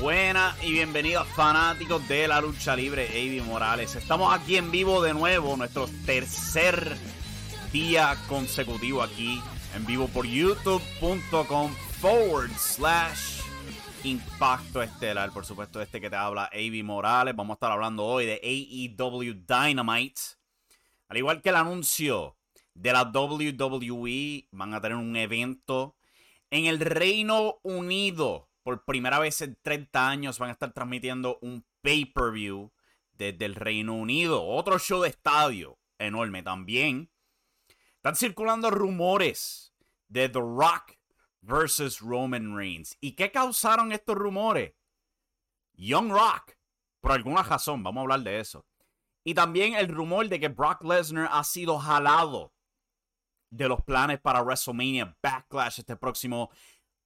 Buenas y bienvenidos fanáticos de la lucha libre, Avi Morales. Estamos aquí en vivo de nuevo, nuestro tercer día consecutivo aquí en vivo por youtube.com forward slash impacto estelar. Por supuesto, este que te habla Avi Morales. Vamos a estar hablando hoy de AEW Dynamite. Al igual que el anuncio de la WWE, van a tener un evento en el Reino Unido por primera vez en 30 años van a estar transmitiendo un pay-per-view desde el Reino Unido. Otro show de estadio enorme también. Están circulando rumores de The Rock versus Roman Reigns. ¿Y qué causaron estos rumores? Young Rock. Por alguna razón, vamos a hablar de eso. Y también el rumor de que Brock Lesnar ha sido jalado de los planes para WrestleMania Backlash este próximo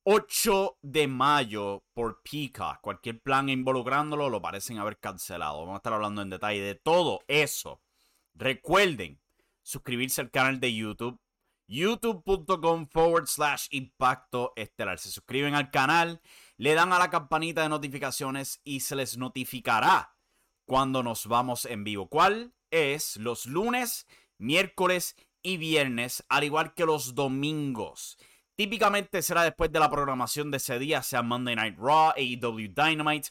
8 de mayo por Peacock. Cualquier plan involucrándolo lo parecen haber cancelado. Vamos a estar hablando en detalle de todo eso. Recuerden suscribirse al canal de YouTube. youtube.com forward slash impacto estelar. Se suscriben al canal, le dan a la campanita de notificaciones y se les notificará cuando nos vamos en vivo. ¿Cuál es? Los lunes, miércoles y viernes, al igual que los domingos. Típicamente será después de la programación de ese día, sea Monday Night Raw, AEW Dynamite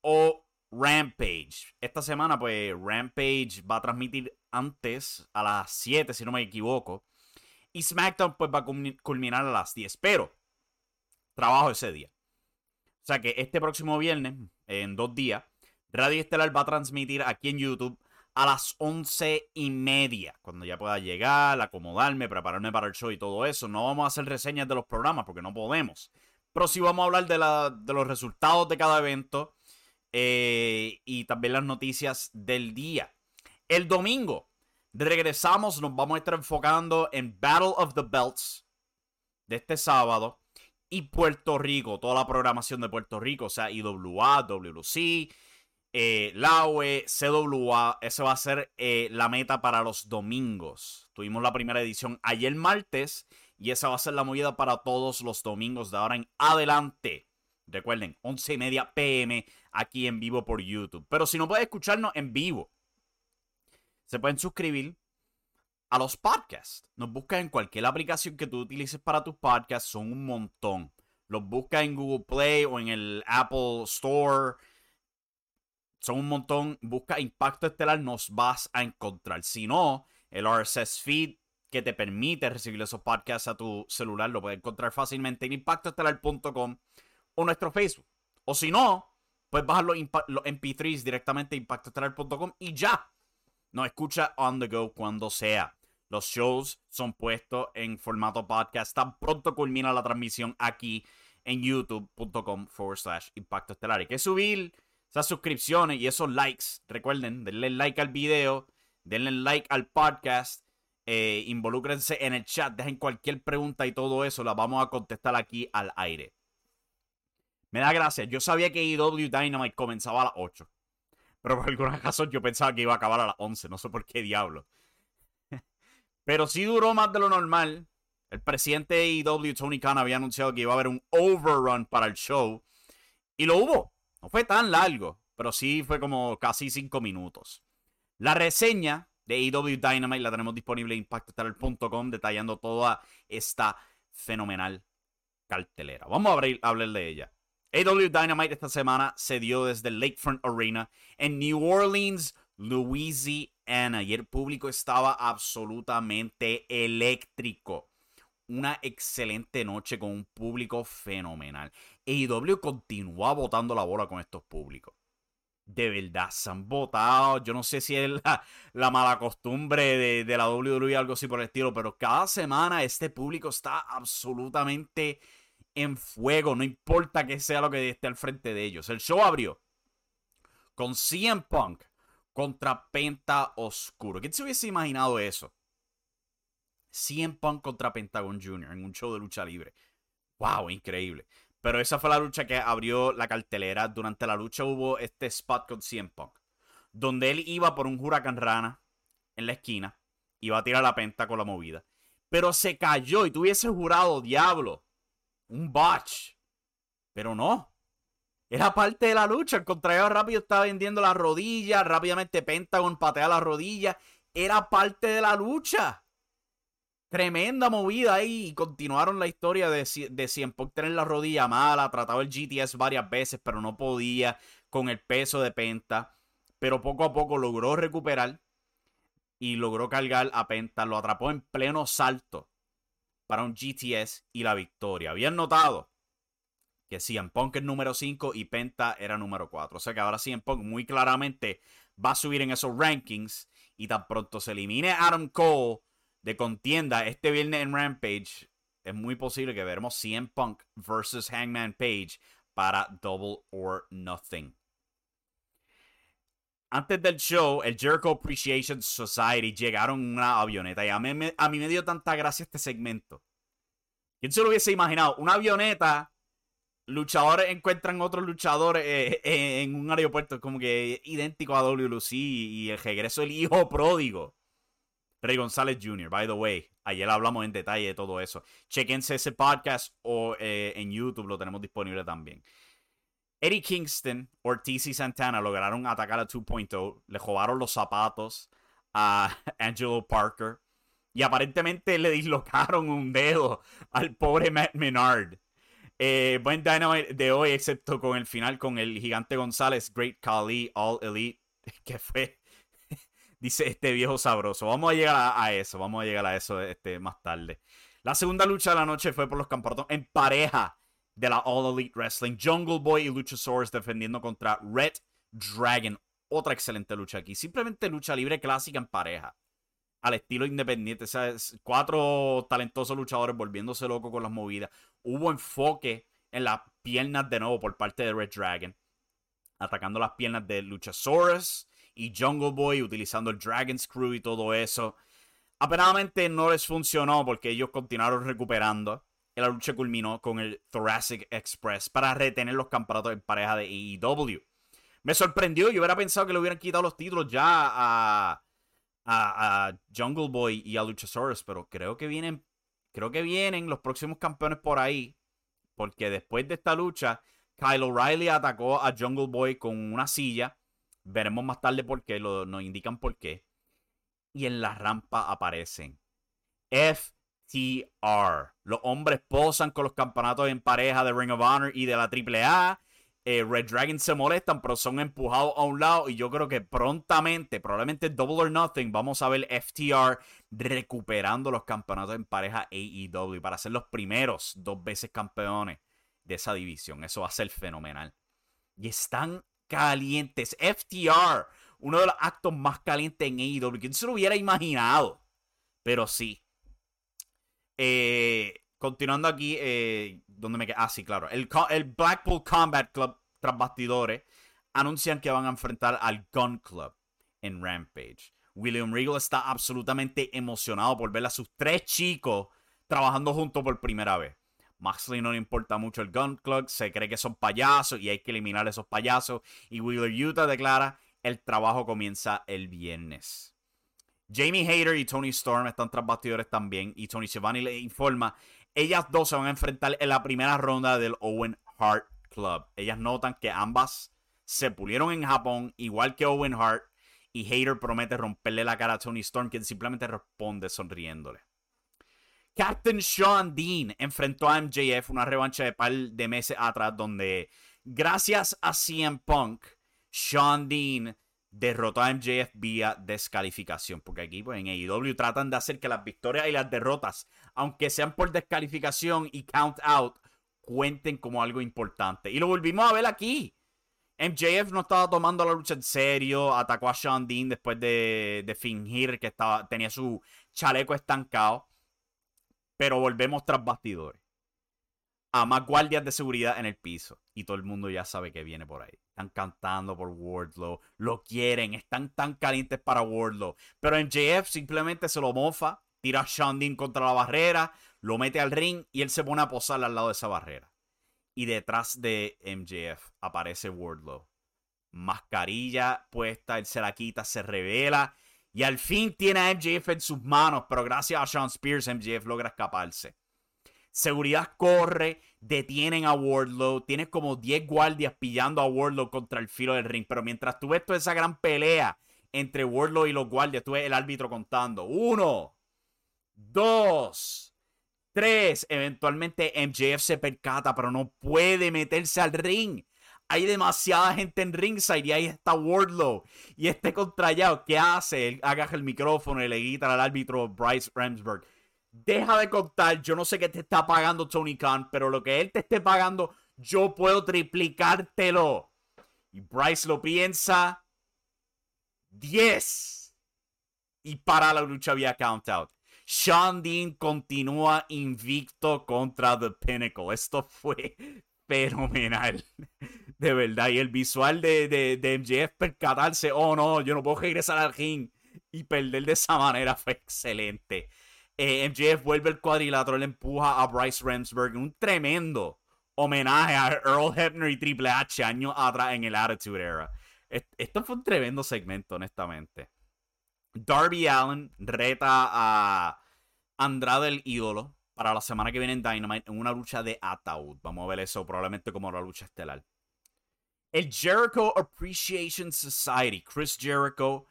o Rampage. Esta semana, pues, Rampage va a transmitir antes, a las 7, si no me equivoco. Y SmackDown, pues, va a culminar a las 10. Pero, trabajo ese día. O sea que este próximo viernes, en dos días, Radio Estelar va a transmitir aquí en YouTube a las once y media, cuando ya pueda llegar, acomodarme, prepararme para el show y todo eso. No vamos a hacer reseñas de los programas porque no podemos. Pero sí vamos a hablar de, la, de los resultados de cada evento eh, y también las noticias del día. El domingo regresamos, nos vamos a estar enfocando en Battle of the Belts de este sábado y Puerto Rico, toda la programación de Puerto Rico, o sea, IWA, WC, eh, Laue, CWA, esa va a ser eh, la meta para los domingos. Tuvimos la primera edición ayer martes y esa va a ser la movida para todos los domingos de ahora en adelante. Recuerden, 11 y media pm aquí en vivo por YouTube. Pero si no puedes escucharnos en vivo, se pueden suscribir a los podcasts. Nos buscas en cualquier aplicación que tú utilices para tus podcasts, son un montón. Los buscas en Google Play o en el Apple Store son un montón. Busca Impacto Estelar, nos vas a encontrar. Si no, el RSS feed que te permite recibir esos podcasts a tu celular lo puedes encontrar fácilmente en impactoestelar.com o nuestro Facebook. O si no, puedes bajar los, MP3s directamente a impactoestelar.com y ya. Nos escucha on the go cuando sea. Los shows son puestos en formato podcast. Tan pronto culmina la transmisión aquí en youtube.com forward slash impacto estelar. Hay que subir esas suscripciones y esos likes. Recuerden, denle like al video, denle like al podcast, eh, involúcrense en el chat, dejen cualquier pregunta y todo eso, la vamos a contestar aquí al aire. Me da gracia, yo sabía que EW Dynamite comenzaba a las 8. Pero por alguna razón yo pensaba que iba a acabar a las 11, no sé por qué diablo. Pero sí duró más de lo normal. El presidente de EW, Tony Khan, había anunciado que iba a haber un overrun para el show. Y lo hubo. No fue tan largo, pero sí fue como casi cinco minutos. La reseña de AEW Dynamite. La tenemos disponible en impactostar.com detallando toda esta fenomenal cartelera. Vamos a abrir, hablar de ella. AEW Dynamite esta semana se dio desde Lakefront Arena en New Orleans, Louisiana. Y el público estaba absolutamente eléctrico. Una excelente noche con un público fenomenal. AEW continúa botando la bola con estos públicos de verdad se han votado. Yo no sé si es la, mala costumbre de, la WWE o algo así por el estilo, pero cada semana este público está absolutamente en fuego. No importa que sea lo que esté al frente de ellos. El show abrió con CM Punk contra Penta Oscuro. ¿Quién se hubiese imaginado eso? CM Punk contra Pentagon Jr. en un show de lucha libre. ¡Wow! Increíble. Pero esa fue la lucha que abrió la cartelera. Durante la lucha hubo este spot con CM Punk. Donde él iba por un huracán rana en la esquina. Iba a tirar la penta con la movida. Pero se cayó y tuviese jurado, diablo. Un botch. Pero no. Era parte de la lucha. El contrario rápido estaba vendiendo la rodilla. Rápidamente Pentagon patea la rodilla. Era parte de la lucha. Tremenda movida ahí. Y continuaron la historia de, de Cien tener la rodilla mala. Tratado el GTS varias veces, pero no podía con el peso de Penta. Pero poco a poco logró recuperar. Y logró cargar a Penta. Lo atrapó en pleno salto para un GTS y la victoria. Habían notado que Cien Punk es número 5 y Penta era número 4. O sea que ahora Cien muy claramente va a subir en esos rankings. Y tan pronto se elimine Adam Cole de contienda este viernes en Rampage, es muy posible que veremos CM Punk versus Hangman Page para Double or Nothing. Antes del show, el Jericho Appreciation Society llegaron en una avioneta y a mí, a mí me dio tanta gracia este segmento. ¿Quién se lo hubiese imaginado? Una avioneta, luchadores encuentran otros luchadores eh, eh, en un aeropuerto como que idéntico a WLC y el regreso del hijo pródigo. Rey González Jr., by the way. Ayer hablamos en detalle de todo eso. Chequense ese podcast o eh, en YouTube lo tenemos disponible también. Eddie Kingston, Ortiz y Santana lograron atacar a 2.0. Le robaron los zapatos a Angelo Parker. Y aparentemente le dislocaron un dedo al pobre Matt Menard. Eh, buen Dynamite de hoy, excepto con el final con el gigante González, Great Khali, All Elite, que fue dice este viejo sabroso. Vamos a llegar a, eso, vamos a llegar a eso este, más tarde. La segunda lucha de la noche fue por los campeonatos en pareja de la All Elite Wrestling. Jungle Boy y Luchasaurus defendiendo contra Red Dragon. Otra excelente lucha aquí. Simplemente lucha libre clásica en pareja. Al estilo independiente. cuatro talentosos luchadores volviéndose locos con las movidas. Hubo enfoque en las piernas de nuevo por parte de Red Dragon. Atacando las piernas de Luchasaurus y Jungle Boy utilizando el Dragon Screw y todo eso. Apenadamente no les funcionó porque ellos continuaron recuperando. La lucha culminó con el Thoracic Express para retener los campeonatos en pareja de AEW. Me sorprendió, yo hubiera pensado que le hubieran quitado los títulos ya a, a, Jungle Boy y a Luchasaurus, pero creo que vienen, creo que vienen los próximos campeones por ahí, porque después de esta lucha, Kyle O'Reilly atacó a Jungle Boy con una silla Veremos más tarde por qué, lo, nos indican por qué. Y en la rampa aparecen FTR. Los hombres posan con los campeonatos en pareja de Ring of Honor y de la AAA. Eh, Red Dragon se molestan, pero son empujados a un lado. Y yo creo que prontamente, probablemente Double or Nothing, vamos a ver FTR recuperando los campeonatos en pareja AEW para ser los primeros dos veces campeones de esa división. Eso va a ser fenomenal. Y están calientes. FTR, uno de los actos más calientes en AEW. ¿Quién se lo hubiera imaginado? Pero sí. Eh, continuando aquí, eh, donde me Ah, sí, claro. El, el, Blackpool Combat Club, tras bastidores, anuncian que van a enfrentar al Gun Club en Rampage. William Regal está absolutamente emocionado por ver a sus tres chicos trabajando juntos por primera vez. Maxley no le importa mucho el Gun Club, se cree que son payasos y hay que eliminar esos payasos. Y Wheeler Utah declara, el trabajo comienza el viernes. Jamie Hayter y Tony Storm están tras bastidores también y Tony Schiavone le informa, ellas dos se van a enfrentar en la primera ronda del Owen Hart Club. Ellas notan que ambas se pulieron en Japón, igual que Owen Hart, y Hater promete romperle la cara a Tony Storm, quien simplemente responde sonriéndole. Captain Sean Dean enfrentó a MJF una revancha de par de meses atrás donde gracias a CM Punk, Sean Dean derrotó a MJF vía descalificación. Porque aquí pues, en AEW tratan de hacer que las victorias y las derrotas, aunque sean por descalificación y count out, cuenten como algo importante. Y lo volvimos a ver aquí. MJF no estaba tomando la lucha en serio, atacó a Sean Dean después de, fingir que estaba, tenía su chaleco estancado. Pero volvemos tras bastidores. A más guardias de seguridad en el piso. Y todo el mundo ya sabe que viene por ahí. Están cantando por Wardlow. Lo quieren. Están tan calientes para Wardlow. Pero MJF simplemente se lo mofa. Tira a Sean Dean contra la barrera. Lo mete al ring. Y él se pone a posar al lado de esa barrera. Y detrás de MJF aparece Wardlow. Mascarilla puesta, él se la quita, se revela. Y al fin tiene a MJF en sus manos, pero gracias a Sean Spears, MJF logra escaparse. Seguridad corre, detienen a Wardlow. Tienes como 10 guardias pillando a Wardlow contra el filo del ring. Pero mientras tú ves toda esa gran pelea entre Wardlow y los guardias, tú ves el árbitro contando. Uno, dos, Tres, eventualmente MJF se percata, pero no puede meterse al ring. Hay demasiada gente en ringside y ahí está Wardlow. Y este contrallado, ¿qué hace? Él agaja el micrófono y le grita al árbitro Bryce Ramsberg. Deja de contar, yo no sé qué te está pagando Tony Khan, pero lo que él te esté pagando, yo puedo triplicártelo. Y Bryce lo piensa. 10. Y para la lucha vía count out. Sean Dean continúa invicto contra The Pinnacle. Esto fue fenomenal. De verdad. Y el visual de, de, MJF percatarse, oh no, yo no puedo regresar al ring y perder de esa manera fue excelente. Eh, MJF vuelve el cuadrilátero, le empuja a Bryce Ramsberg. Un tremendo homenaje a Earl Hebner y Triple H años atrás en el Attitude Era. Esto fue un tremendo segmento, honestamente. Darby Allen reta a Andrade el ídolo para la semana que viene en Dynamite en una lucha de ataúd. Vamos a ver eso probablemente como la lucha estelar. El Jericho Appreciation Society, Chris Jericho,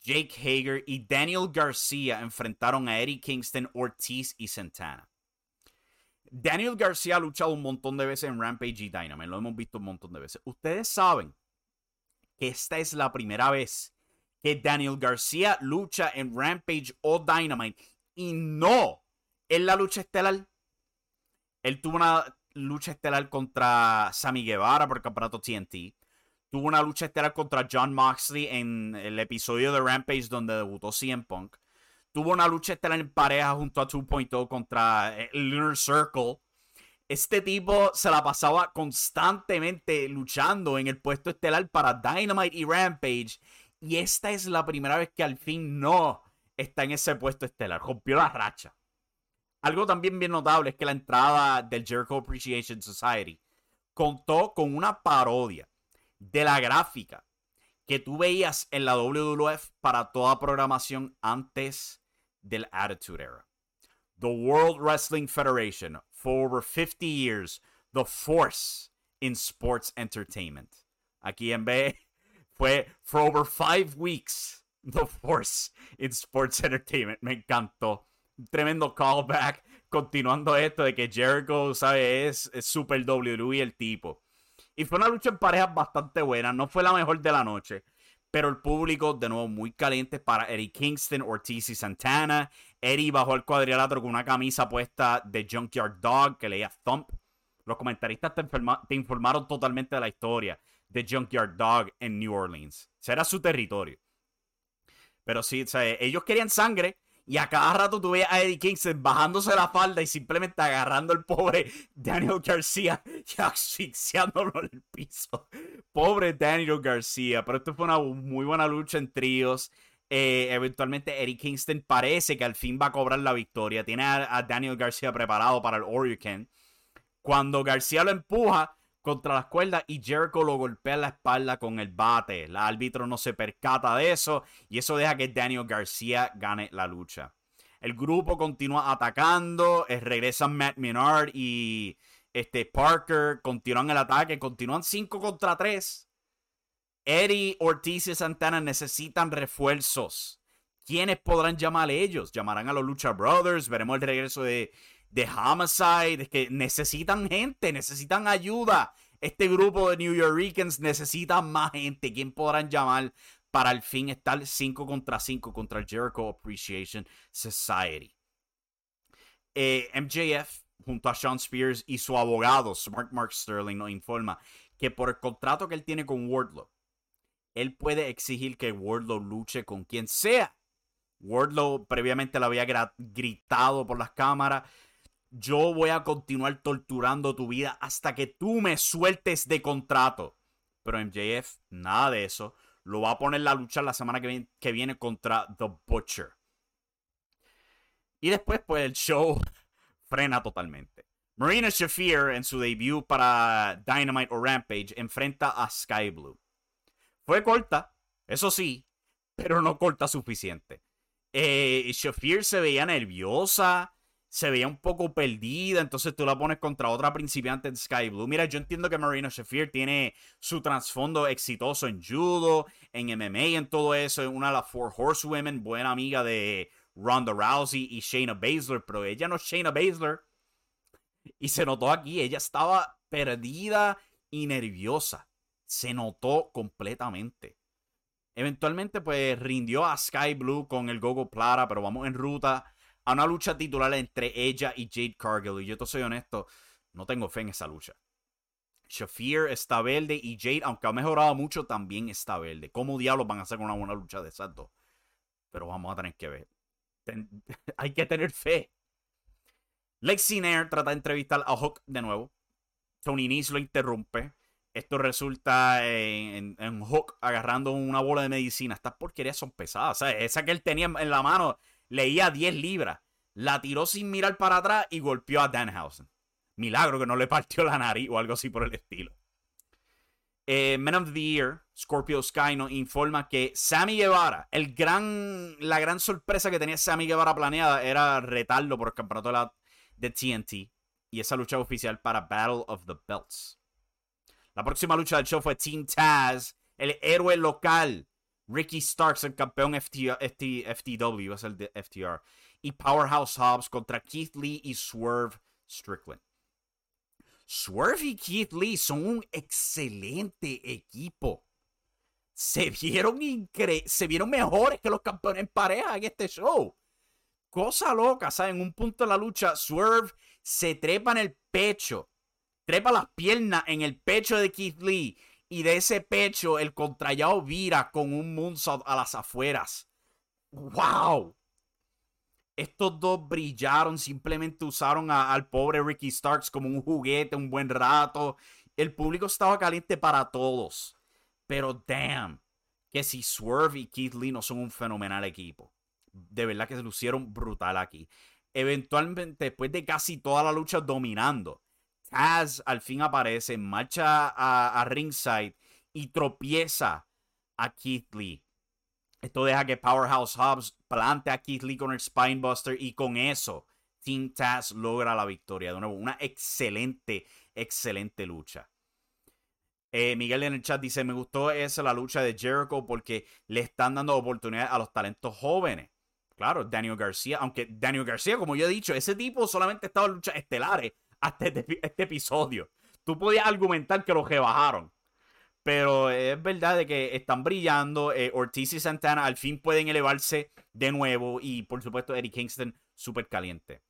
Jake Hager y Daniel García enfrentaron a Eddie Kingston, Ortiz y Santana. Daniel García ha luchado un montón de veces en Rampage y Dynamite, lo hemos visto un montón de veces. Ustedes saben que esta es la primera vez que Daniel García lucha en Rampage o Dynamite y no en la lucha estelar. Él tuvo una lucha estelar contra Sammy Guevara por el campeonato TNT. Tuvo una lucha estelar contra John Moxley en el episodio de Rampage donde debutó CM Punk. Tuvo una lucha estelar en pareja junto a 2.0 contra eh, Lunar Circle. Este tipo se la pasaba constantemente luchando en el puesto estelar para Dynamite y Rampage. Y esta es la primera vez que al fin no está en ese puesto estelar. Rompió la racha. Algo también bien notable es que la entrada del Jericho Appreciation Society contó con una parodia de la gráfica que tú veías en la WWF para toda programación antes del Attitude Era. The World Wrestling Federation, for over 50 years, the force in sports entertainment. Aquí en B fue for over five weeks The Force in Sports Entertainment. Me encantó. Tremendo callback. Continuando esto de que Jericho, ¿sabes? Es, super WWE el tipo. Y fue una lucha en parejas bastante buena. No fue la mejor de la noche. Pero el público, de nuevo, muy caliente para Eddie Kingston, Ortiz y Santana. Eddie bajó al cuadrilátero con una camisa puesta de Junkyard Dog que leía Thump. Los comentaristas te, te informaron totalmente de la historia de Junkyard Dog en New Orleans. Será su territorio. Pero sí, o ellos querían sangre. Y a cada rato tú veías a Eddie Kingston bajándose la falda y simplemente agarrando al pobre Daniel García y asfixiándolo en el piso. Pobre Daniel García. Pero esto fue una muy buena lucha en tríos. Eh, eventualmente Eddie Kingston parece que al fin va a cobrar la victoria. Tiene a, Daniel García preparado para el Orican. Cuando García lo empuja, contra las cuerdas y Jericho lo golpea en la espalda con el bate. El árbitro no se percata de eso y eso deja que Daniel García gane la lucha. El grupo continúa atacando, eh, regresan Matt Menard y este Parker, continúan el ataque, continúan 5 contra 3. Eddie, Ortiz y Santana necesitan refuerzos. ¿Quiénes podrán llamar a ellos? Llamarán a los Lucha Brothers. Veremos el regreso de, de Homicide. que necesitan gente, necesitan ayuda. Este grupo de New Yorkers necesita más gente. ¿Quién podrán llamar para al fin estar 5 contra 5 contra Jericho Appreciation Society? Eh, MJF junto a Sean Spears y su abogado, Smart Mark Sterling, nos informa que por el contrato que él tiene con Wardlow, él puede exigir que Wardlow luche con quien sea. Wardlow previamente le había gritado por las cámaras. Yo voy a continuar torturando tu vida hasta que tú me sueltes de contrato. Pero MJF, nada de eso. Lo va a poner la lucha la semana que viene, que viene contra The Butcher. Y después, pues, el show frena totalmente. Marina Shafir, en su debut para Dynamite o Rampage, enfrenta a Sky Blue. Fue corta, eso sí, pero no corta suficiente. Eh, Shafir se veía nerviosa, se veía un poco perdida, entonces tú la pones contra otra principiante en Sky Blue. Mira, yo entiendo que Marina Shafir tiene su trasfondo exitoso en judo, en MMA, en todo eso, es una de las Four Horsewomen, buena amiga de Ronda Rousey y Shayna Baszler, pero ella no es Shayna Baszler. Y se notó aquí, ella estaba perdida y nerviosa. Se notó completamente. Eventualmente, pues rindió a Sky Blue con el Gogo Plata, pero vamos en ruta a una lucha titular entre ella y Jade Cargill. Y yo te soy honesto, no tengo fe en esa lucha. Shafir está verde y Jade, aunque ha mejorado mucho, también está verde. ¿Cómo diablos van a hacer una buena lucha de esas dos? Pero vamos a tener que ver. hay que tener fe. Lexi Nair trata de entrevistar a Hook de nuevo. Tony Nese lo interrumpe. Esto resulta en, Hook agarrando una bola de medicina. Estas porquerías son pesadas. esa que él tenía en la mano leía 10 libras. La tiró sin mirar para atrás y golpeó a Danhausen. Milagro que no le partió la nariz o algo así por el estilo. Eh, Men of the Year, Scorpio Sky, nos informa que Sammy Guevara, el gran, la gran sorpresa que tenía Sammy Guevara planeada era retarlo por el campeonato de, TNT y esa lucha oficial para Battle of the Belts. La próxima lucha del show fue Team Taz, el héroe local. Ricky Starks, el campeón FTW, es el de FTR. Y Powerhouse Hobbs contra Keith Lee y Swerve Strickland. Swerve y Keith Lee son un excelente equipo. Se vieron, se vieron mejores que los campeones en pareja en este show. Cosa loca, ¿saben? En un punto de la lucha, Swerve se trepa en el pecho, trepa las piernas en el pecho de Keith Lee y de ese pecho el contrallado vira con un moonsault a las afueras. ¡Wow! Estos dos brillaron, simplemente usaron al pobre Ricky Starks como un juguete un buen rato. El público estaba caliente para todos. Pero damn, que si Swerve y Keith Lee no son un fenomenal equipo. De verdad que se lucieron brutal aquí. Eventualmente, después de casi toda la lucha dominando, Taz al fin aparece, marcha a, ringside y tropieza a Keith Lee. Esto deja que Powerhouse Hobbs plante a Keith Lee con el Spinebuster y con eso Team Taz logra la victoria. De nuevo, una excelente, excelente lucha. Eh, Miguel en el chat dice, me gustó esa la lucha de Jericho porque le están dando oportunidad a los talentos jóvenes. Claro, Daniel García, aunque Daniel García, como yo he dicho, ese tipo solamente estaba en luchas estelares hasta este, este, episodio. Tú podías argumentar que lo rebajaron. Pero es verdad de que están brillando. Eh, Ortiz y Santana al fin pueden elevarse de nuevo. Y por supuesto, Eddie Kingston súper caliente.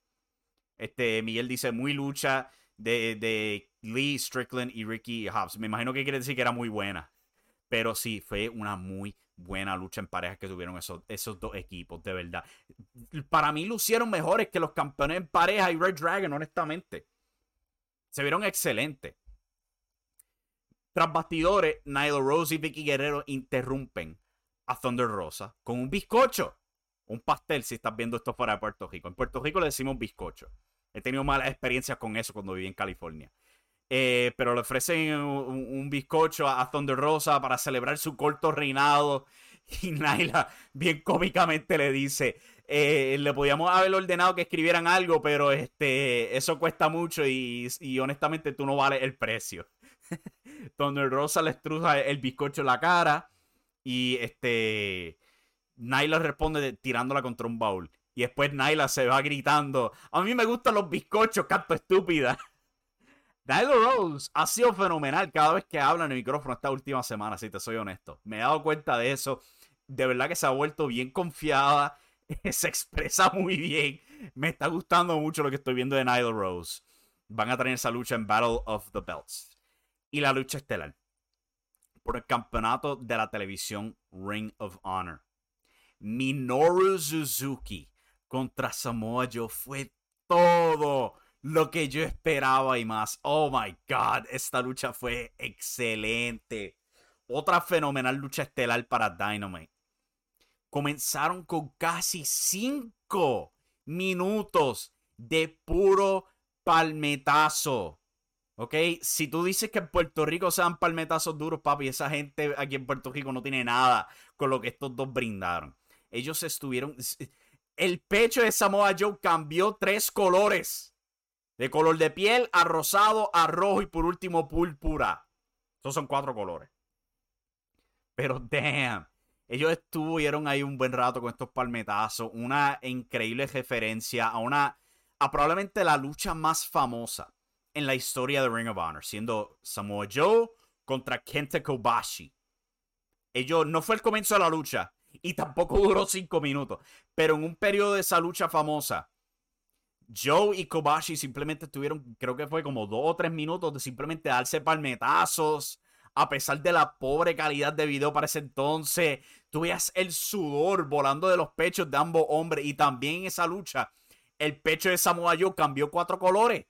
Este, Miguel dice, muy lucha de, de, Lee, Strickland y Ricky Hobbs. Me imagino que quiere decir que era muy buena. Pero sí, fue una muy buena lucha en parejas que tuvieron esos, esos dos equipos, de verdad. Para mí lucieron mejores que los campeones en pareja y Red Dragon, honestamente. Se vieron excelentes. Tras bastidores, Nilo Rose y Vicky Guerrero interrumpen a Thunder Rosa con un bizcocho. Un pastel, si estás viendo esto fuera de Puerto Rico. En Puerto Rico le decimos bizcocho. He tenido malas experiencias con eso cuando viví en California. Eh, pero le ofrecen un, bizcocho a, Thunder Rosa para celebrar su corto reinado. Y Naila, bien cómicamente, le dice: eh, Le podíamos haber ordenado que escribieran algo, pero este, eso cuesta mucho y, honestamente tú no vales el precio. Thunder Rosa le estruja el bizcocho en la cara. Y este. Nyla responde tirándola contra un baúl. Y después Nyla se va gritando: A mí me gustan los bizcochos, canto estúpida. Nyla Rose ha sido fenomenal cada vez que habla en el micrófono esta última semana, si te soy honesto. Me he dado cuenta de eso. De verdad que se ha vuelto bien confiada. Se expresa muy bien. Me está gustando mucho lo que estoy viendo de Nyla Rose. Van a tener esa lucha en Battle of the Belts. Y la lucha estelar. Por el campeonato de la televisión Ring of Honor. Minoru Suzuki contra Samoa Joe fue todo lo que yo esperaba y más. Oh my god, esta lucha fue excelente. Otra fenomenal lucha estelar para Dynamite. Comenzaron con casi 5 minutos de puro palmetazo. ¿Ok? Si tú dices que en Puerto Rico sean palmetazos duros, papi, esa gente aquí en Puerto Rico no tiene nada con lo que estos dos brindaron. Ellos estuvieron. El pecho de Samoa Joe cambió tres colores: de color de piel a rosado, a rojo y por último púrpura. Esos son cuatro colores. Pero damn, ellos estuvieron ahí un buen rato con estos palmetazos. Una increíble referencia a una. a probablemente la lucha más famosa en la historia de Ring of Honor, siendo Samoa Joe contra Kenta Kobashi. Ellos no fue el comienzo de la lucha y tampoco duró cinco minutos, pero en un periodo de esa lucha famosa, Joe y Kobashi simplemente tuvieron, creo que fue como dos o tres minutos de simplemente darse palmetazos. A pesar de la pobre calidad de video para ese entonces, tú veías el sudor volando de los pechos de ambos hombres. Y también en esa lucha, el pecho de Samoa Joe cambió cuatro colores.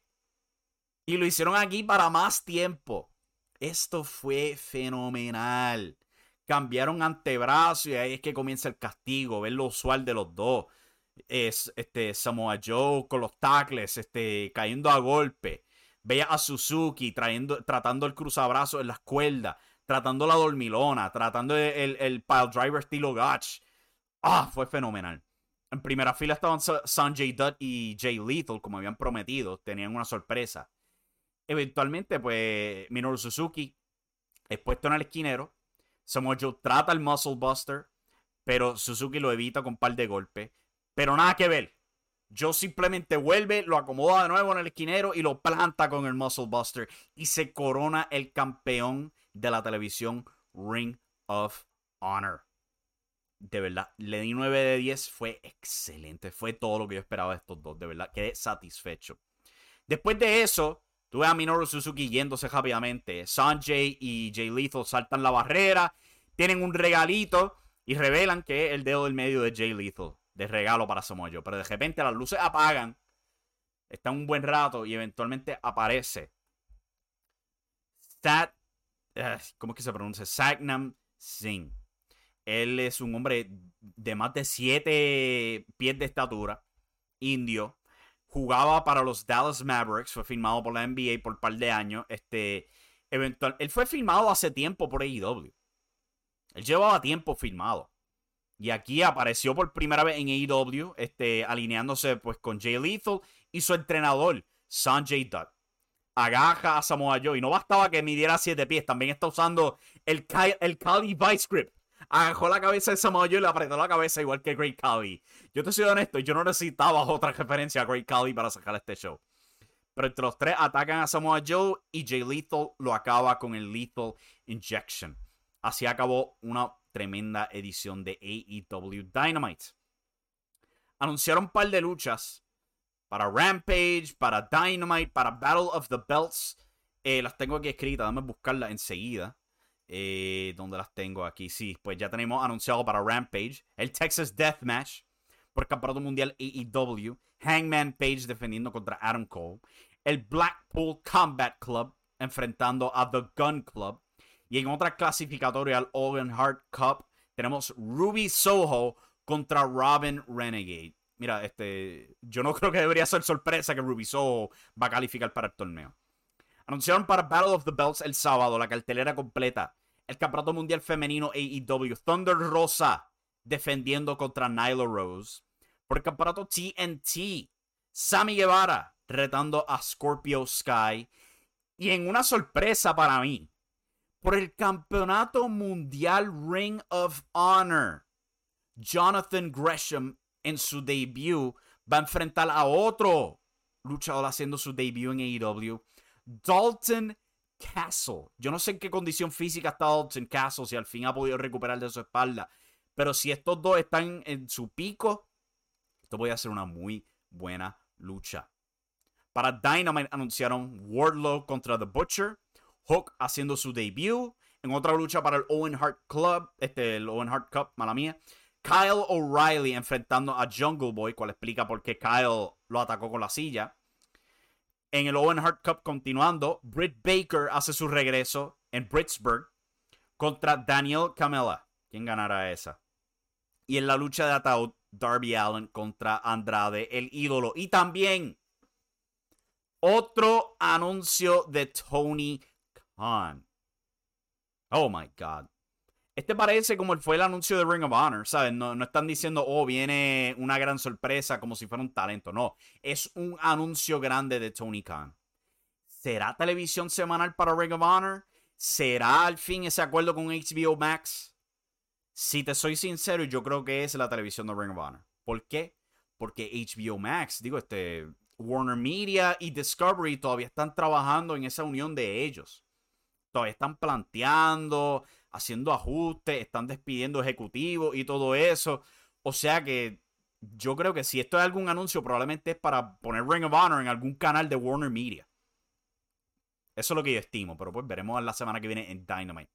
Y lo hicieron aquí para más tiempo. Esto fue fenomenal. Cambiaron antebrazo y ahí es que comienza el castigo. Ver lo usual de los dos. Es este Samoa Joe con los tackles, este, cayendo a golpe. Veía a Suzuki tratando el cruzabrazos en las cuerdas. Tratando la dormilona. Tratando el, el, pile driver estilo Gotch. Ah, fue fenomenal. En primera fila estaban Sanjay Dutt y Jay Lethal, como habían prometido. Tenían una sorpresa eventualmente, pues, Minoru Suzuki es puesto en el esquinero. Samoa Joe trata el Muscle Buster, pero Suzuki lo evita con un par de golpes. Pero nada que ver. Joe simplemente vuelve, lo acomoda de nuevo en el esquinero y lo planta con el Muscle Buster. Y se corona el campeón de la televisión Ring of Honor. De verdad, le di 9 de 10. Fue excelente. Fue todo lo que yo esperaba de estos dos. De verdad, quedé satisfecho. Después de eso, Tuve a Minoru Suzuki yéndose rápidamente. Sanjay y Jay Lethal saltan la barrera, tienen un regalito y revelan que es el dedo del medio de Jay Lethal, de regalo para Samoa Pero de repente las luces apagan, está un buen rato y eventualmente aparece eh, ¿cómo es que se pronuncia? Sagnam Singh. Él es un hombre de más de 7 pies de estatura, indio, jugaba para los Dallas Mavericks, fue firmado por la NBA por un par de años. Este, eventual, él fue firmado hace tiempo por AEW. Él llevaba tiempo firmado. Y aquí apareció por primera vez en AEW, este, alineándose pues con Jay Lethal y su entrenador, Sanjay Dutt. Agaja a Samoa Joe. Y no bastaba que midiera siete pies, también está usando el, el Cali Vice Grip agajó la cabeza de Samoa Joe y le apretó la cabeza igual que Great Khali. Yo te soy honesto, yo no necesitaba otra referencia a Great Khali para sacar este show. Pero entre los tres atacan a Samoa Joe y Jay Lethal lo acaba con el Lethal Injection. Así acabó una tremenda edición de AEW Dynamite. Anunciaron un par de luchas para Rampage, para Dynamite, para Battle of the Belts. Eh, las tengo aquí escritas, dame buscarlas enseguida. Eh, ¿Dónde las tengo aquí? Sí, pues ya tenemos anunciado para Rampage. El Texas Deathmatch por el Campeonato Mundial AEW. Hangman Page defendiendo contra Adam Cole. El Blackpool Combat Club enfrentando a The Gun Club. Y en otra clasificatoria, el Owen Hart Cup, tenemos Ruby Soho contra Robin Renegade. Mira, este, yo no creo que debería ser sorpresa que Ruby Soho va a calificar para el torneo. Anunciaron para Battle of the Belts el sábado la cartelera completa. El Campeonato Mundial Femenino AEW. Thunder Rosa defendiendo contra Nyla Rose. Por el Campeonato TNT. Sammy Guevara retando a Scorpio Sky. Y en una sorpresa para mí, por el campeonato mundial Ring of Honor, Jonathan Gresham en su debut va a enfrentar a otro luchador haciendo su debut en AEW, Dalton Castle. Yo no sé en qué condición física está Dalton Castle, si al fin ha podido recuperar de su espalda. Pero si estos dos están en su pico, esto puede ser una muy buena lucha. Para Dynamite anunciaron Wardlow contra The Butcher, Hook haciendo su debut, en otra lucha para el Owen Hart Club, este, el Owen Hart Cup, mala mía. Kyle O'Reilly enfrentando a Jungle Boy, cual explica por qué Kyle lo atacó con la silla. En el Owen Hart Cup continuando, Britt Baker hace su regreso en Britsburg contra Daniel Camela. ¿Quién ganará esa? Y en la lucha de ataúd, Darby Allen contra Andrade, el ídolo. Y también otro anuncio de Tony Oh my God. Este parece como fue el anuncio de Ring of Honor, ¿sabes? No, no, están diciendo, oh, viene una gran sorpresa como si fuera un talento. No, es un anuncio grande de Tony Khan. ¿Será televisión semanal para Ring of Honor? ¿Será al fin ese acuerdo con HBO Max? Si te soy sincero, yo creo que es la televisión de Ring of Honor. ¿Por qué? Porque HBO Max, digo, este, Warner Media y Discovery todavía están trabajando en esa unión de ellos. Todavía están planteando, haciendo ajustes, están despidiendo ejecutivos y todo eso. O sea que yo creo que si esto es algún anuncio, probablemente es para poner Ring of Honor en algún canal de Warner Media. Eso es lo que yo estimo, pero pues veremos la semana que viene en Dynamite.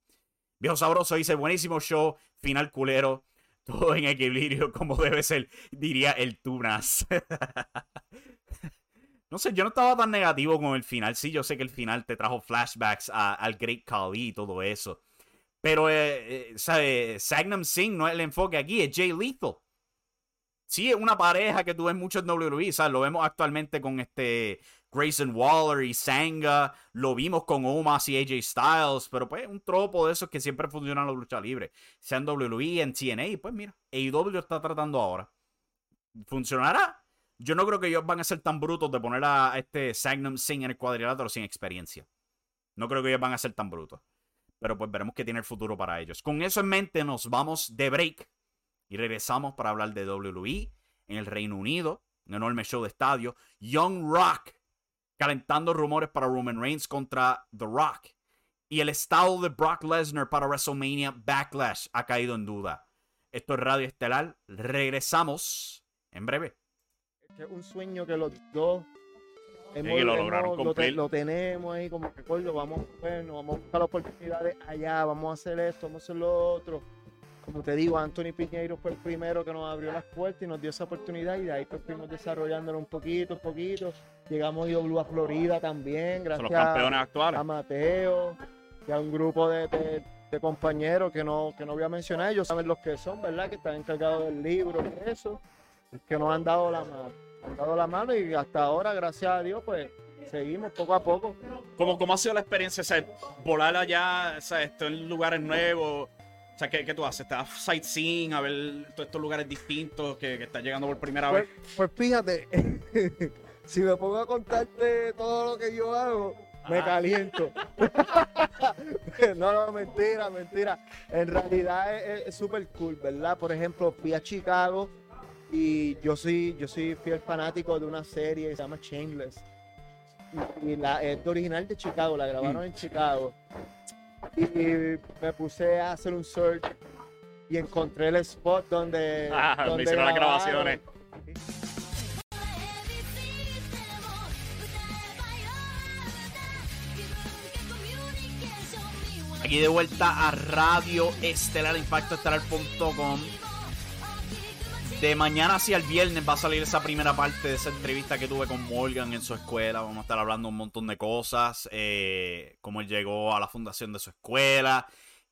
Viejo Sabroso dice, buenísimo show, final culero, todo en equilibrio como debe ser, diría el Tunas. no sé, yo no estaba tan negativo con el final. Sí, yo sé que el final te trajo flashbacks al Great Khali y todo eso. Pero, eh, eh, ¿sabes? Sagnam Singh no es el enfoque aquí, es Jay Lethal. Sí, es una pareja que tú ves mucho en WWE, ¿sabes? Lo vemos actualmente con este Grayson Waller y Sanga. Lo vimos con Omas y AJ Styles. Pero pues un tropo de esos que siempre funciona en la lucha libre. Sea en WWE, en TNA. Pues mira, AEW está tratando ahora. ¿Funcionará? Yo no creo que ellos van a ser tan brutos de poner a este Sagnam Singh en el cuadrilátero sin experiencia. No creo que ellos van a ser tan brutos. Pero pues veremos qué tiene el futuro para ellos. Con eso en mente nos vamos de break y regresamos para hablar de WWE en el Reino Unido, un enorme show de estadio. Young Rock calentando rumores para Roman Reigns contra The Rock. Y el estado de Brock Lesnar para WrestleMania Backlash ha caído en duda. Esto es Radio Estelar. Regresamos en breve. Es un sueño que los dos Hemos, lo, lograron lo, lo, tenemos ahí como que vamos, bueno, vamos a buscar oportunidades allá, vamos a hacer esto, vamos a hacer lo otro. Como te digo, Anthony Piñeiro fue el primero que nos abrió las puertas y nos dio esa oportunidad y de ahí pues fuimos desarrollándolo un poquito, un poquito. Llegamos a Florida también, gracias a Mateo, y a un grupo de, compañeros que no, que no voy a mencionar, ellos saben los que son, ¿verdad? Que están encargados del libro y eso, que nos han dado la mano dado la mano y hasta ahora, gracias a Dios, pues seguimos poco a poco. ¿Cómo, cómo ha sido la experiencia? O volar allá, o sea, esto en lugares nuevos. O sea, ¿qué, ¿qué, tú haces? ¿Estás sightseeing a ver todos estos lugares distintos que, que estás llegando por primera pues, vez? Pues fíjate, si me pongo a contarte todo lo que yo hago, me caliento. no, no, mentira, mentira. En realidad es súper cool, ¿verdad? Por ejemplo, fui a Chicago y yo soy, yo soy fiel fanático de una serie que se llama Shameless. Y, la, es original de Chicago, la grabaron en Chicago. Y me puse a hacer un search y encontré el spot donde, ah, donde hicieron las grabaciones. Aquí de vuelta a Radio Estelar Impacto Estelar.com de mañana hacia el viernes va a salir esa primera parte de esa entrevista que tuve con Morgan en su escuela. Vamos a estar hablando un montón de cosas, eh, cómo él llegó a la fundación de su escuela,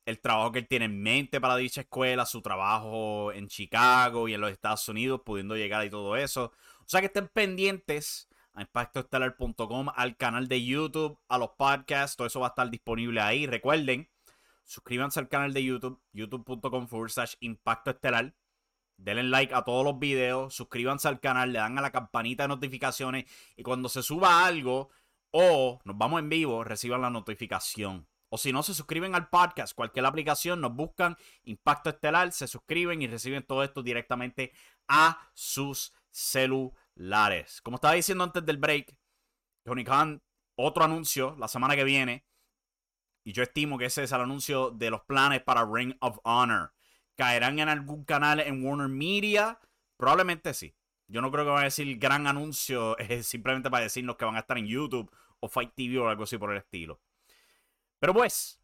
el trabajo que él tiene en mente para dicha escuela, su trabajo en Chicago y en los Estados Unidos, pudiendo llegar y todo eso. O sea que estén pendientes a impactoestelar.com, al canal de YouTube, a los podcasts, todo eso va a estar disponible ahí. Recuerden, suscríbanse al canal de YouTube, youtube.com forward slash impacto estelar denle like a todos los videos, suscríbanse al canal, le dan a la campanita de notificaciones y cuando se suba algo, o nos vamos en vivo, reciban la notificación. O si no, se suscriben al podcast, cualquier aplicación, nos buscan Impacto Estelar, se suscriben y reciben todo esto directamente a sus celulares. Como estaba diciendo antes del break, Tony Khan, otro anuncio la semana que viene. Y yo estimo que ese es el anuncio de los planes para Ring of Honor. ¿Caerán en algún canal en Warner Media? Probablemente sí. Yo no creo que van a decir gran anuncio es simplemente para decirnos que van a estar en YouTube o Fight TV o algo así por el estilo. Pero pues,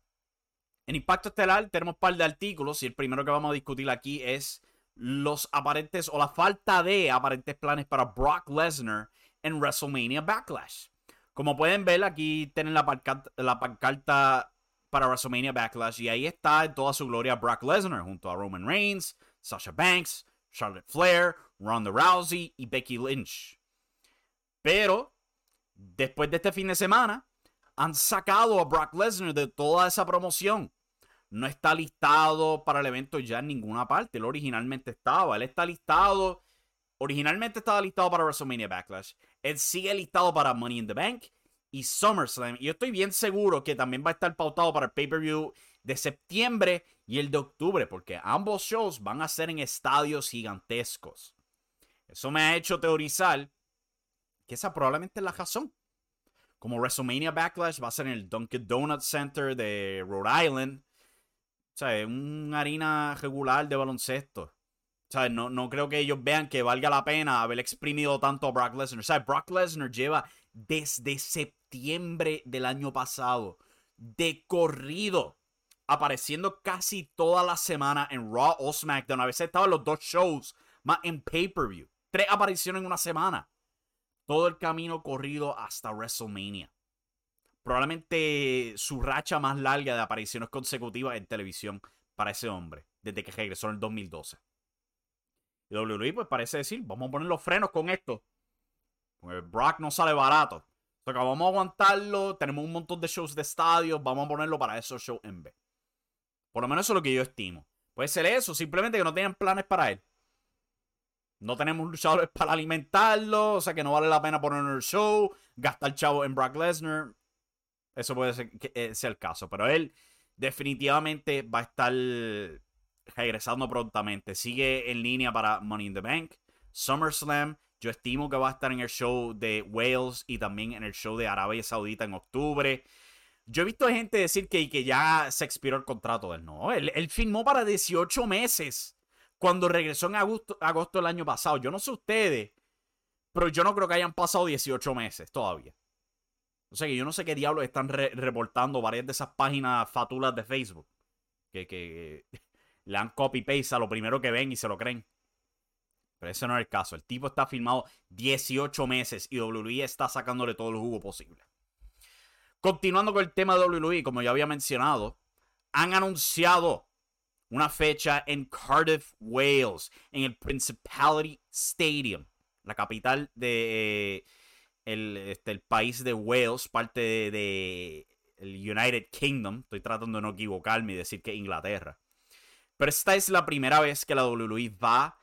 en Impacto Estelar tenemos un par de artículos y el primero que vamos a discutir aquí es los aparentes o la falta de aparentes planes para Brock Lesnar en WrestleMania Backlash. Como pueden ver, aquí tienen la, la pancarta para WrestleMania Backlash y ahí está en toda su gloria Brock Lesnar junto a Roman Reigns, Sasha Banks, Charlotte Flair, Ronda Rousey y Becky Lynch. Pero, después de este fin de semana, han sacado a Brock Lesnar de toda esa promoción. No está listado para el evento ya en ninguna parte. Él originalmente estaba. Él está listado. Originalmente estaba listado para WrestleMania Backlash. Él sigue listado para Money in the Bank y SummerSlam. Y yo estoy bien seguro que también va a estar pautado para el pay-per-view de septiembre y el de octubre, porque ambos shows van a ser en estadios gigantescos. Eso me ha hecho teorizar que esa probablemente es la razón. Como WrestleMania Backlash va a ser en el Dunkin' Donuts Center de Rhode Island. O sea, una harina regular de baloncesto. No, no creo que ellos vean que valga la pena haber exprimido tanto a Brock Lesnar. Sea, Brock Lesnar lleva desde septiembre del año pasado de corrido apareciendo casi toda la semana en Raw o SmackDown. A veces estaba en los dos shows más en pay-per-view. Tres apariciones en una semana todo el camino corrido hasta WrestleMania. Probablemente su racha más larga de apariciones consecutivas en televisión para ese hombre, desde que regresó en el 2012. WWE pues parece decir, vamos a poner los frenos con esto. Porque Brock no sale barato. O sea, que vamos a aguantarlo, tenemos un montón de shows de estadios, vamos a ponerlo para esos shows en vez. Por lo menos eso es lo que yo estimo. Puede ser eso, simplemente que no tienen planes para él. No tenemos luchadores para alimentarlo, o sea que no vale la pena poner en el show, gastar chavo en Brock Lesnar. Eso puede ser que eh, el caso, pero él definitivamente va a estar regresando prontamente. Sigue en línea para Money in the Bank, SummerSlam. Yo estimo que va a estar en el show de Wales y también en el show de Arabia Saudita en octubre. Yo he visto gente decir que, que ya se expiró el contrato del no. Él, él firmó para 18 meses cuando regresó en agosto, agosto del año pasado. Yo no sé ustedes, pero yo no creo que hayan pasado 18 meses todavía. O sea que yo no sé qué diablos están reportando varias de esas páginas fatulas de Facebook. Que, que le dan copy-paste a lo primero que ven y se lo creen. Pero ese no es el caso. El tipo está firmado 18 meses y WWE está sacándole todo el jugo posible. Continuando con el tema de WWE, como ya había mencionado, han anunciado una fecha en Cardiff, Wales, en el Principality Stadium, la capital de eh, este, país de Wales, parte de, el United Kingdom. Estoy tratando de no equivocarme y decir que Inglaterra. Pero esta es la primera vez que la WWE va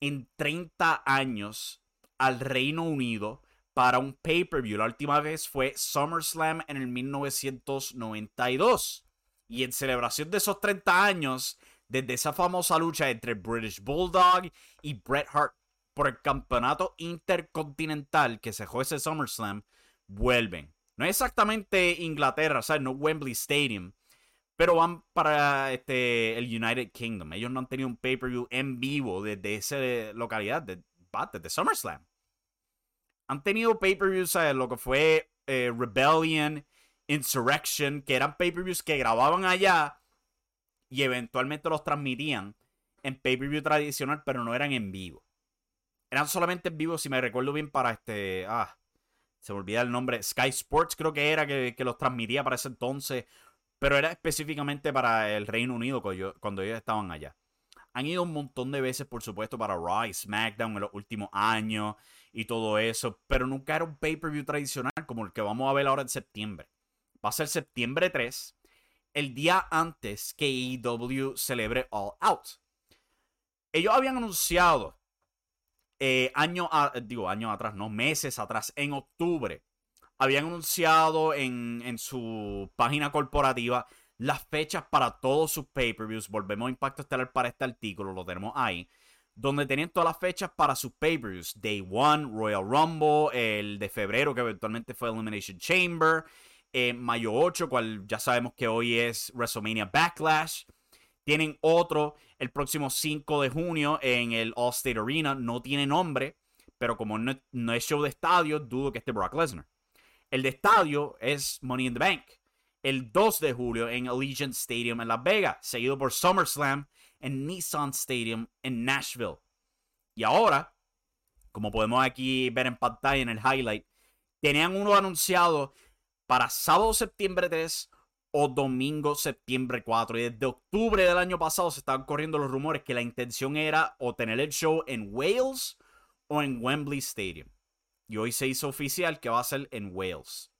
en 30 años al Reino Unido para un pay-per-view. La última vez fue SummerSlam en el 1992. Y en celebración de esos 30 años, desde esa famosa lucha entre British Bulldog y Bret Hart por el campeonato intercontinental que se ese SummerSlam, vuelven. No es exactamente Inglaterra, o sea, no Wembley Stadium, pero van para este, el United Kingdom. Ellos no han tenido un pay-per-view en vivo desde esa localidad, de, desde SummerSlam. Han tenido pay-per-views, lo que fue eh, Rebellion, Insurrection, que eran pay-per-views que grababan allá y eventualmente los transmitían en pay-per-view tradicional, pero no eran en vivo. Eran solamente en vivo, si me recuerdo bien, para este. Ah, se me olvida el nombre. Sky Sports creo que era que, los transmitía para ese entonces. Pero era específicamente para el Reino Unido cuando, ellos estaban allá. Han ido un montón de veces, por supuesto, para Raw y SmackDown en los últimos años y todo eso. Pero nunca era un pay-per-view tradicional como el que vamos a ver ahora en septiembre. Va a ser septiembre 3 el día antes que AEW celebre All Out. Ellos habían anunciado eh, digo, años atrás, no meses atrás, en octubre, habían anunciado en, en su página corporativa las fechas para todos sus pay-per-views. Volvemos a Impacto Estelar para este artículo, lo tenemos ahí. Donde tenían todas las fechas para sus pay-per-views. Day One, Royal Rumble, el de febrero, que eventualmente fue Elimination Chamber. Eh, mayo 8, cual ya sabemos que hoy es WrestleMania Backlash. Tienen otro el próximo 5 de junio en el Allstate Arena. No tiene nombre, pero como no, no es show de estadio, dudo que esté Brock Lesnar. El de estadio es Money in the Bank el 2 de julio en Allegiant Stadium en Las Vegas, seguido por SummerSlam en Nissan Stadium en Nashville. Y ahora, como podemos aquí ver en pantalla en el highlight, tenían uno anunciado para sábado septiembre 3 o domingo septiembre 4. Y desde octubre del año pasado se estaban corriendo los rumores que la intención era o tener el show en Wales o en Wembley Stadium. Y hoy se hizo oficial que va a ser en Wales.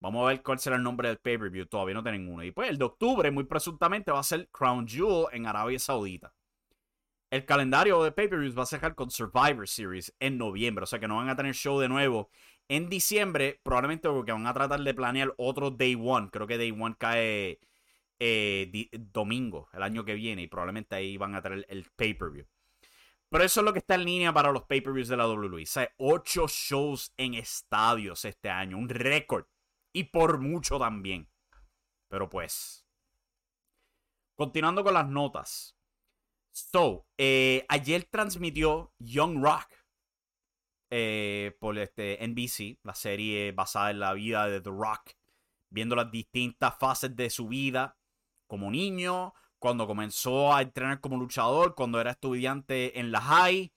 Vamos a ver cuál será el nombre del pay-per-view. Todavía no tienen uno. Y pues el de octubre, muy presuntamente, va a ser Crown Jewel en Arabia Saudita. El calendario de pay-per-views va a cerrar con Survivor Series en noviembre. O sea que no van a tener show de nuevo en diciembre. Probablemente porque van a tratar de planear otro Day One. Creo que Day One cae eh, domingo el año que viene. Y probablemente ahí van a tener el pay-per-view. Pero eso es lo que está en línea para los pay-per-views de la WWE. O ocho shows en estadios este año. Un récord y por mucho también. Pero pues. Continuando con las notas. So, eh, ayer transmitió Young Rock eh, por este NBC, la serie basada en la vida de The Rock, viendo las distintas fases de su vida como niño, cuando comenzó a entrenar como luchador, cuando era estudiante en la high.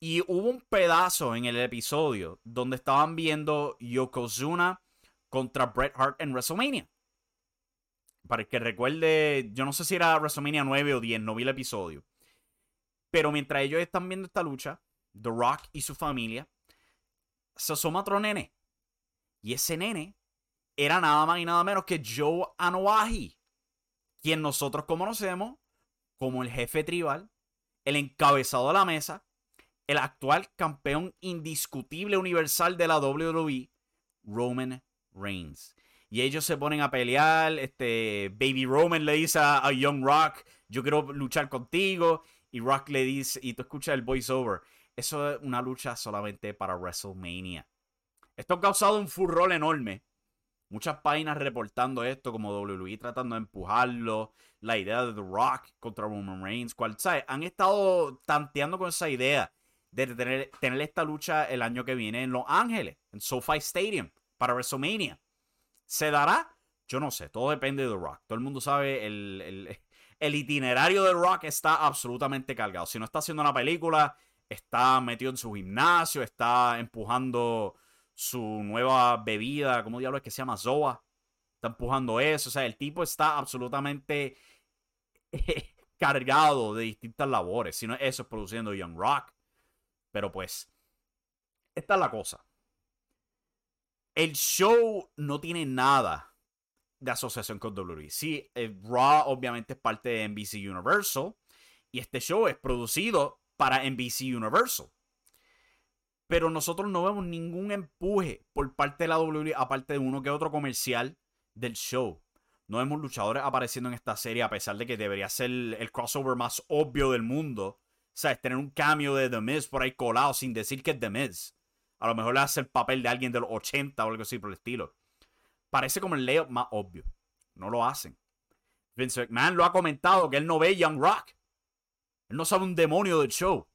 Y hubo un pedazo en el episodio donde estaban viendo Yokozuna contra Bret Hart en WrestleMania. Para el que recuerde, yo no sé si era WrestleMania 9 o 10, no vi el episodio. Pero mientras ellos están viendo esta lucha, The Rock y su familia, se asoma otro nene. Y ese nene era nada más y nada menos que Joe Anoa'i, quien nosotros conocemos como el jefe tribal, el encabezado de la mesa, el actual campeón indiscutible universal de la WWE, Roman Reigns. Y ellos se ponen a pelear. Este, Baby Roman le dice a, Young Rock, yo quiero luchar contigo. Y Rock le dice, y tú escuchas el voiceover. Eso es una lucha solamente para WrestleMania. Esto ha causado un furor enorme. Muchas páginas reportando esto, como WWE tratando de empujarlo. La idea de The Rock contra Roman Reigns. Cual, Han estado tanteando con esa idea de tener, tener esta lucha el año que viene en Los Ángeles, en SoFi Stadium para WrestleMania. ¿Se dará? Yo no sé, todo depende de The Rock. Todo el mundo sabe, el, itinerario de Rock está absolutamente cargado. Si no está haciendo una película, está metido en su gimnasio, está empujando su nueva bebida, ¿cómo diablos es que se llama? Zoa. Está empujando eso. O sea, el tipo está absolutamente cargado de distintas labores. Si no eso es produciendo Young Rock. Pero pues, esta es la cosa. El show no tiene nada de asociación con WWE. Sí, eh, Raw obviamente es parte de NBC Universal. Y este show es producido para NBC Universal. Pero nosotros no vemos ningún empuje por parte de la WWE, aparte de uno que otro comercial del show. No vemos luchadores apareciendo en esta serie, a pesar de que debería ser el crossover más obvio del mundo. O sea, es tener un cambio de The Miz por ahí colado sin decir que es The Miz. A lo mejor le hace el papel de alguien de los 80 o algo así por el estilo. Parece como el layout más obvio. No lo hacen. Vince McMahon lo ha comentado que él no ve Young Rock. Él no sabe un demonio del show.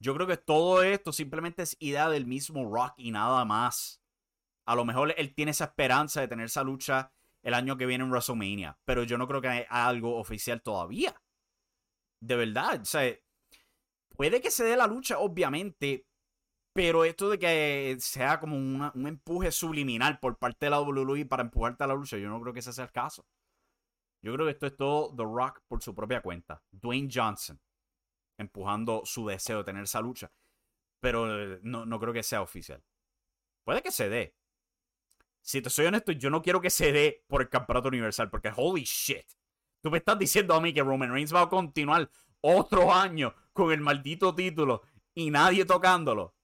Yo creo que todo esto simplemente es idea del mismo Rock y nada más. A lo mejor él tiene esa esperanza de tener esa lucha el año que viene en WrestleMania. Pero yo no creo que haya algo oficial todavía. De verdad. O sea, puede que se dé la lucha, obviamente, pero esto de que sea como un empuje subliminal por parte de la WWE para empujarte a la lucha, yo no creo que ese sea el caso. Yo creo que esto es todo The Rock por su propia cuenta. Dwayne Johnson empujando su deseo de tener esa lucha. Pero eh, no, no creo que sea oficial. Puede que se dé. Si te soy honesto, yo no quiero que se dé por el campeonato universal, porque holy shit. Tú me estás diciendo a mí que Roman Reigns va a continuar otro año con el maldito título y nadie tocándolo.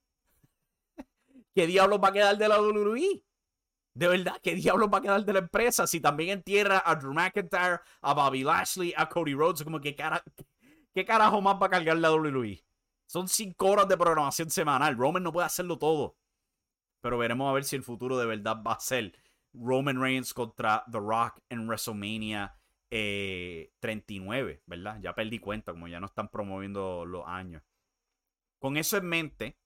¿qué diablos va a quedar de la WWE? De verdad, ¿qué diablos va a quedar de la empresa si también entierra a Drew McIntyre, a Bobby Lashley, a Cody Rhodes? Como que cara, ¿qué carajo más va a cargar la WWE? Son cinco horas de programación semanal. Roman no puede hacerlo todo. Pero veremos a ver si el futuro de verdad va a ser Roman Reigns contra The Rock en WrestleMania 39, eh, ¿verdad? Ya perdí cuenta, como ya no están promoviendo los años. Con eso en mente,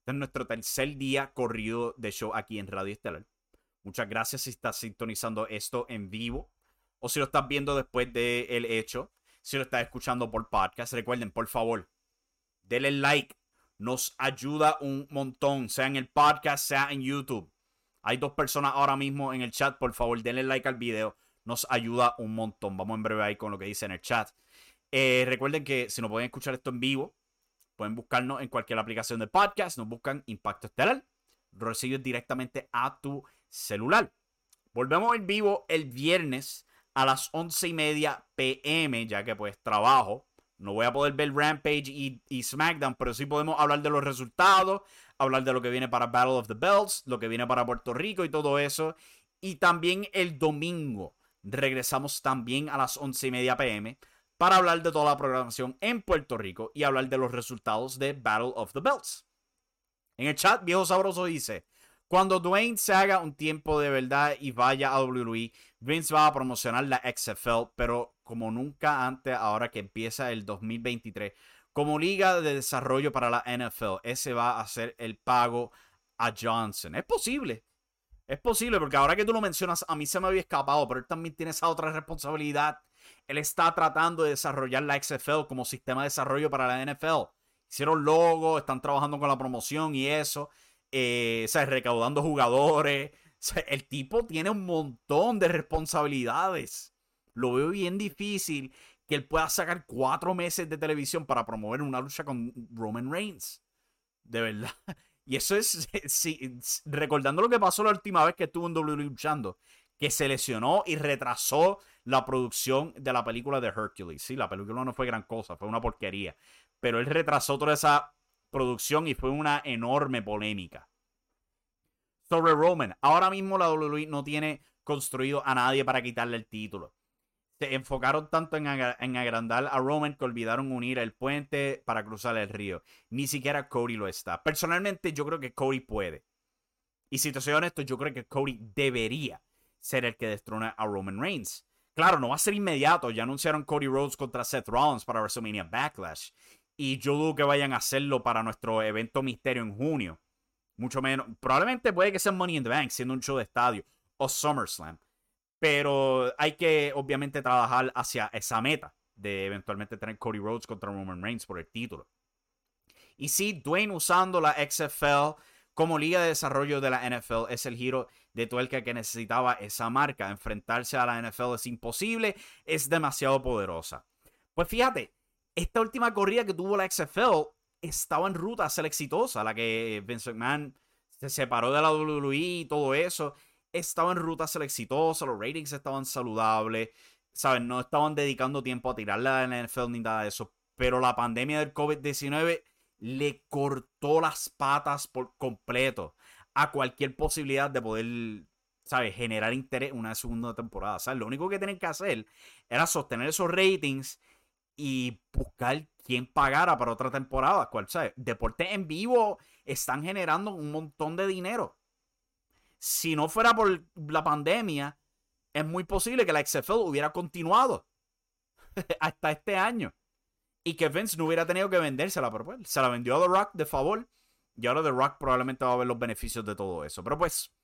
este es nuestro tercer día corrido de show aquí en Radio Estelar. Muchas gracias si estás sintonizando esto en vivo o si lo estás viendo después del hecho, si lo estás escuchando por podcast. Recuerden, por favor, denle like. Nos ayuda un montón, sea en el podcast, sea en YouTube. Hay dos personas ahora mismo en el chat. Por favor, denle like al video. Nos ayuda un montón. Vamos en breve ahí con lo que dice en el chat. Eh, recuerden que si no pueden escuchar esto en vivo, pueden buscarnos en cualquier aplicación de podcast. Nos buscan Impacto Estelar. Reciben directamente a tu celular. Volvemos en vivo el viernes a las once y media pm, ya que pues trabajo. No voy a poder ver Rampage y, y, SmackDown, pero sí podemos hablar de los resultados, hablar de lo que viene para Battle of the Belts, lo que viene para Puerto Rico y todo eso. Y también el domingo regresamos también a las 11 y media pm para hablar de toda la programación en Puerto Rico y hablar de los resultados de Battle of the Belts. En el chat, Viejo Sabroso dice, cuando Dwayne se haga un tiempo de verdad y vaya a WWE, Vince va a promocionar la XFL, pero como nunca antes, ahora que empieza el 2023, como liga de desarrollo para la NFL, ese va a ser el pago a Johnson. Es posible. Es posible, porque ahora que tú lo mencionas, a mí se me había escapado, pero él también tiene esa otra responsabilidad. Él está tratando de desarrollar la XFL como sistema de desarrollo para la NFL. Hicieron logo, están trabajando con la promoción y eso. Eh, recaudando jugadores. el tipo tiene un montón de responsabilidades. Lo veo bien difícil que él pueda sacar cuatro meses de televisión para promover una lucha con Roman Reigns. De verdad. Y eso es, recordando lo que pasó la última vez que estuvo en WWE luchando, que se lesionó y retrasó la producción de la película de Hercules. Sí, la película no fue gran cosa, fue una porquería. Pero él retrasó toda esa producción y fue una enorme polémica. Sobre Roman, ahora mismo la WWE no tiene construido a nadie para quitarle el título se enfocaron tanto en, agrandar a Roman que olvidaron unir el puente para cruzar el río. Ni siquiera Cody lo está. Personalmente, yo creo que Cody puede. Y si te soy honesto, yo creo que Cody debería ser el que destrona a Roman Reigns. Claro, no va a ser inmediato. Ya anunciaron Cody Rhodes contra Seth Rollins para WrestleMania Backlash. Y yo dudo que vayan a hacerlo para nuestro evento misterio en junio. Mucho menos. Probablemente puede que sea Money in the Bank, siendo un show de estadio. O SummerSlam. Pero hay que obviamente trabajar hacia esa meta de eventualmente tener Cody Rhodes contra Roman Reigns por el título. Y sí, Dwayne usando la XFL como liga de desarrollo de la NFL es el giro de tuerca que necesitaba esa marca. Enfrentarse a la NFL es imposible, es demasiado poderosa. Pues fíjate, esta última corrida que tuvo la XFL estaba en ruta a ser exitosa, la que Vince McMahon se separó de la WWE y todo eso estaba en ruta a ser exitosa, los ratings estaban saludables, ¿saben? No estaban dedicando tiempo a tirarle a la NFL ni nada de eso. Pero la pandemia del COVID-19 le cortó las patas por completo a cualquier posibilidad de poder, ¿sabes? Generar interés en una segunda temporada. ¿sabes? Lo único que tienen que hacer era sostener esos ratings y buscar quién pagara para otra temporada. ¿Cuál, ¿sabes? Deportes en vivo están generando un montón de dinero si no fuera por la pandemia, es muy posible que la XFL hubiera continuado hasta este año. Y que Vince no hubiera tenido que vendérsela, pero pues se la vendió a The Rock de favor. Y ahora The Rock probablemente va a ver los beneficios de todo eso. Pero pues,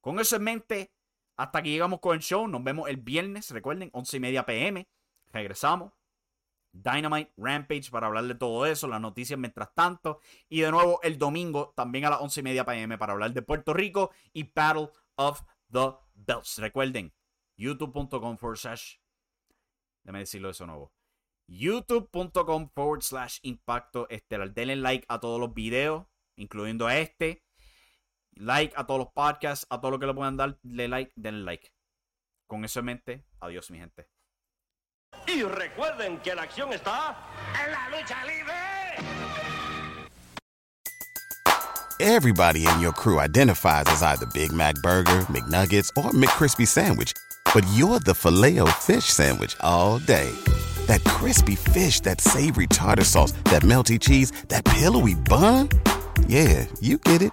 con eso en mente, hasta aquí llegamos con el show. Nos vemos el viernes, recuerden, 11 y media pm. Regresamos. Dynamite, Rampage para hablar de todo eso, las noticias mientras tanto. Y de nuevo el domingo, también a las 11 y media pm, para hablar de Puerto Rico y Battle of the Belts. Recuerden, youtube.com forward slash. Déjame decirlo eso nuevo. youtube.com forward slash impacto estelar. Denle like a todos los videos, incluyendo a este. Like a todos los podcasts, a todo lo que le puedan dar, le like, denle like. Con eso en mente, adiós mi gente. Y recuerden que la acción está en la lucha libre. Everybody in your crew identifies as either Big Mac Burger, McNuggets, or McCrispy Sandwich. But you're the filet fish Sandwich all day. That crispy fish, that savory tartar sauce, that melty cheese, that pillowy bun. Yeah, you get it.